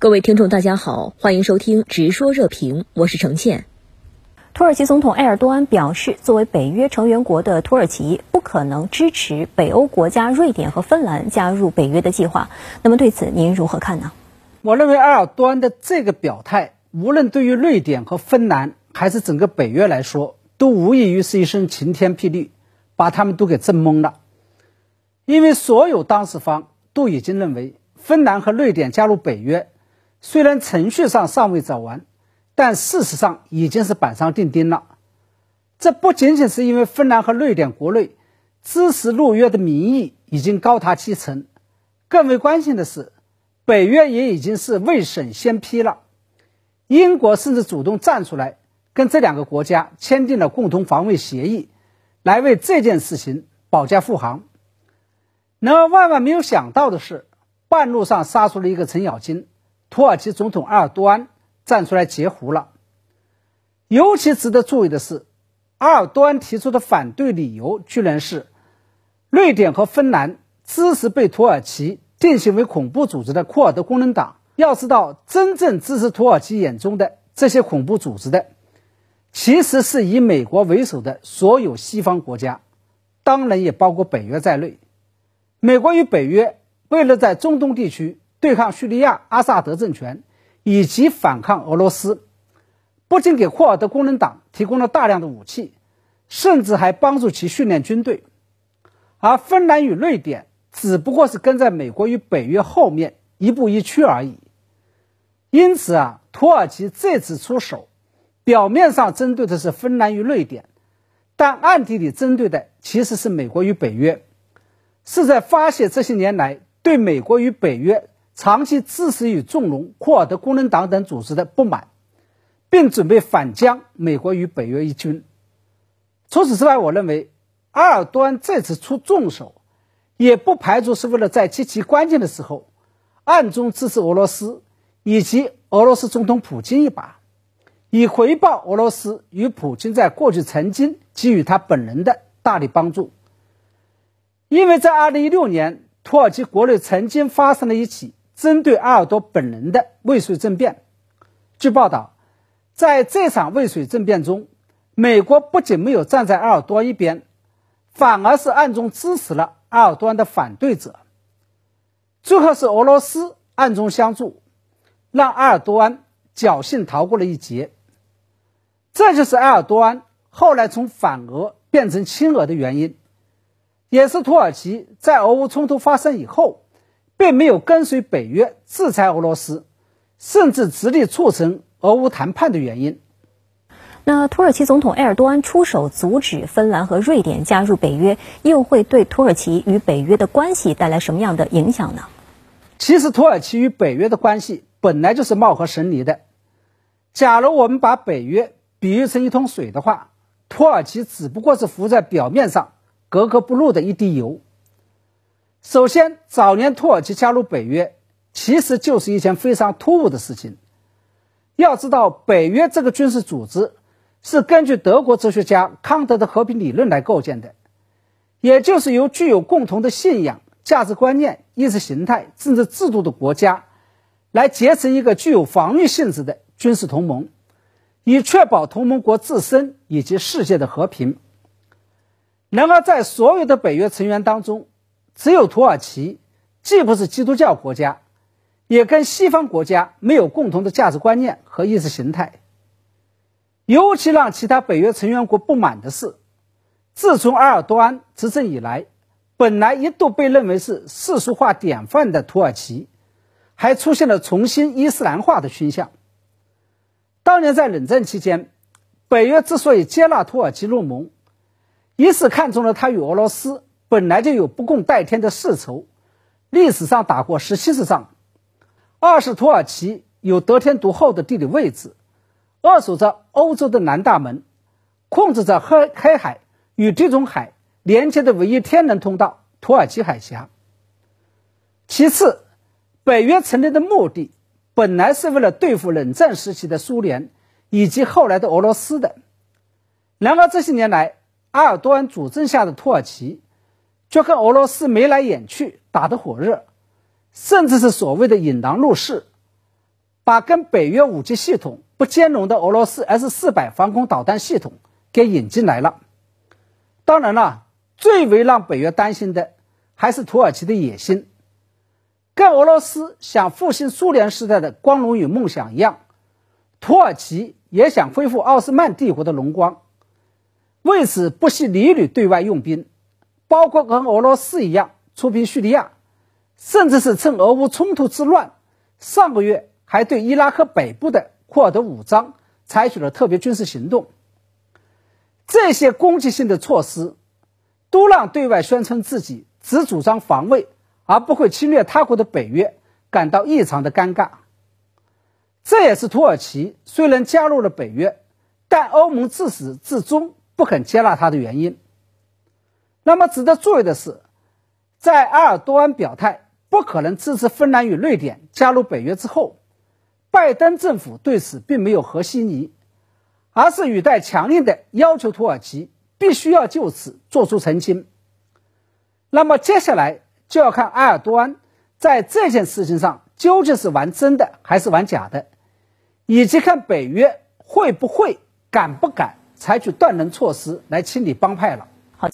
各位听众，大家好，欢迎收听《直说热评》，我是程倩。土耳其总统埃尔多安表示，作为北约成员国的土耳其不可能支持北欧国家瑞典和芬兰加入北约的计划。那么对此您如何看呢？我认为埃尔多安的这个表态，无论对于瑞典和芬兰，还是整个北约来说，都无异于是一声晴天霹雳，把他们都给震懵了。因为所有当事方都已经认为，芬兰和瑞典加入北约。虽然程序上尚未走完，但事实上已经是板上钉钉了。这不仅仅是因为芬兰和瑞典国内支持入约的民意已经高达七成，更为关键的是，北约也已经是未审先批了。英国甚至主动站出来，跟这两个国家签订了共同防卫协议，来为这件事情保驾护航。然而，万万没有想到的是，半路上杀出了一个程咬金。土耳其总统埃尔多安站出来截胡了。尤其值得注意的是，埃尔多安提出的反对理由居然是瑞典和芬兰支持被土耳其定性为恐怖组织的库尔德工人党。要知道，真正支持土耳其眼中的这些恐怖组织的，其实是以美国为首的所有西方国家，当然也包括北约在内。美国与北约为了在中东地区。对抗叙利亚阿萨德政权，以及反抗俄罗斯，不仅给库尔德工人党提供了大量的武器，甚至还帮助其训练军队。而芬兰与瑞典只不过是跟在美国与北约后面一步一趋而已。因此啊，土耳其这次出手，表面上针对的是芬兰与瑞典，但暗地里针对的其实是美国与北约，是在发泄这些年来对美国与北约。长期支持与纵容库尔德工人党等组织的不满，并准备反将美国与北约一军。除此之外，我认为埃尔多安这次出重手，也不排除是为了在极其关键的时候暗中支持俄罗斯以及俄罗斯总统普京一把，以回报俄罗斯与普京在过去曾经给予他本人的大力帮助。因为在2016年，土耳其国内曾经发生了一起。针对埃尔多本人的未遂政变，据报道，在这场未遂政变中，美国不仅没有站在埃尔多一边，反而是暗中支持了埃尔多安的反对者。最后是俄罗斯暗中相助，让埃尔多安侥幸逃过了一劫。这就是埃尔多安后来从反俄变成亲俄的原因，也是土耳其在俄乌冲突发生以后。并没有跟随北约制裁俄罗斯，甚至直立促成俄乌谈判的原因。那土耳其总统埃尔多安出手阻止芬兰和瑞典加入北约，又会对土耳其与北约的关系带来什么样的影响呢？其实，土耳其与北约的关系本来就是貌合神离的。假如我们把北约比喻成一桶水的话，土耳其只不过是浮在表面上、格格不入的一滴油。首先，早年土耳其加入北约，其实就是一件非常突兀的事情。要知道，北约这个军事组织是根据德国哲学家康德的和平理论来构建的，也就是由具有共同的信仰、价值观念、意识形态、政治制度的国家，来结成一个具有防御性质的军事同盟，以确保同盟国自身以及世界的和平。然而，在所有的北约成员当中，只有土耳其，既不是基督教国家，也跟西方国家没有共同的价值观念和意识形态。尤其让其他北约成员国不满的是，自从埃尔多安执政以来，本来一度被认为是世俗化典范的土耳其，还出现了重新伊斯兰化的倾向。当年在冷战期间，北约之所以接纳土耳其入盟，一是看中了他与俄罗斯。本来就有不共戴天的世仇，历史上打过十七次仗。二是土耳其有得天独厚的地理位置，扼守着欧洲的南大门，控制着黑黑海与地中海连接的唯一天然通道——土耳其海峡。其次，北约成立的目的本来是为了对付冷战时期的苏联以及后来的俄罗斯的。然而这些年来，埃尔多安主政下的土耳其。就跟俄罗斯眉来眼去，打得火热，甚至是所谓的引狼入室，把跟北约五 G 系统不兼容的俄罗斯 S 四百防空导弹系统给引进来了。当然了，最为让北约担心的还是土耳其的野心。跟俄罗斯想复兴苏联时代的光荣与梦想一样，土耳其也想恢复奥斯曼帝国的荣光。为此，不惜屡屡对外用兵，包括跟俄罗斯一样出兵叙利亚，甚至是趁俄乌冲突之乱，上个月还对伊拉克北部的库尔德武装采取了特别军事行动。这些攻击性的措施，都让对外宣称自己只主张防卫而不会侵略他国的北约感到异常的尴尬。这也是土耳其虽然加入了北约，但欧盟自始至终。不肯接纳他的原因。那么值得注意的是，在埃尔多安表态不可能支持芬兰与瑞典加入北约之后，拜登政府对此并没有和稀泥，而是语带强硬的要求土耳其必须要就此做出澄清。那么接下来就要看埃尔多安在这件事情上究竟是玩真的还是玩假的，以及看北约会不会敢不敢。采取断人措施来清理帮派了。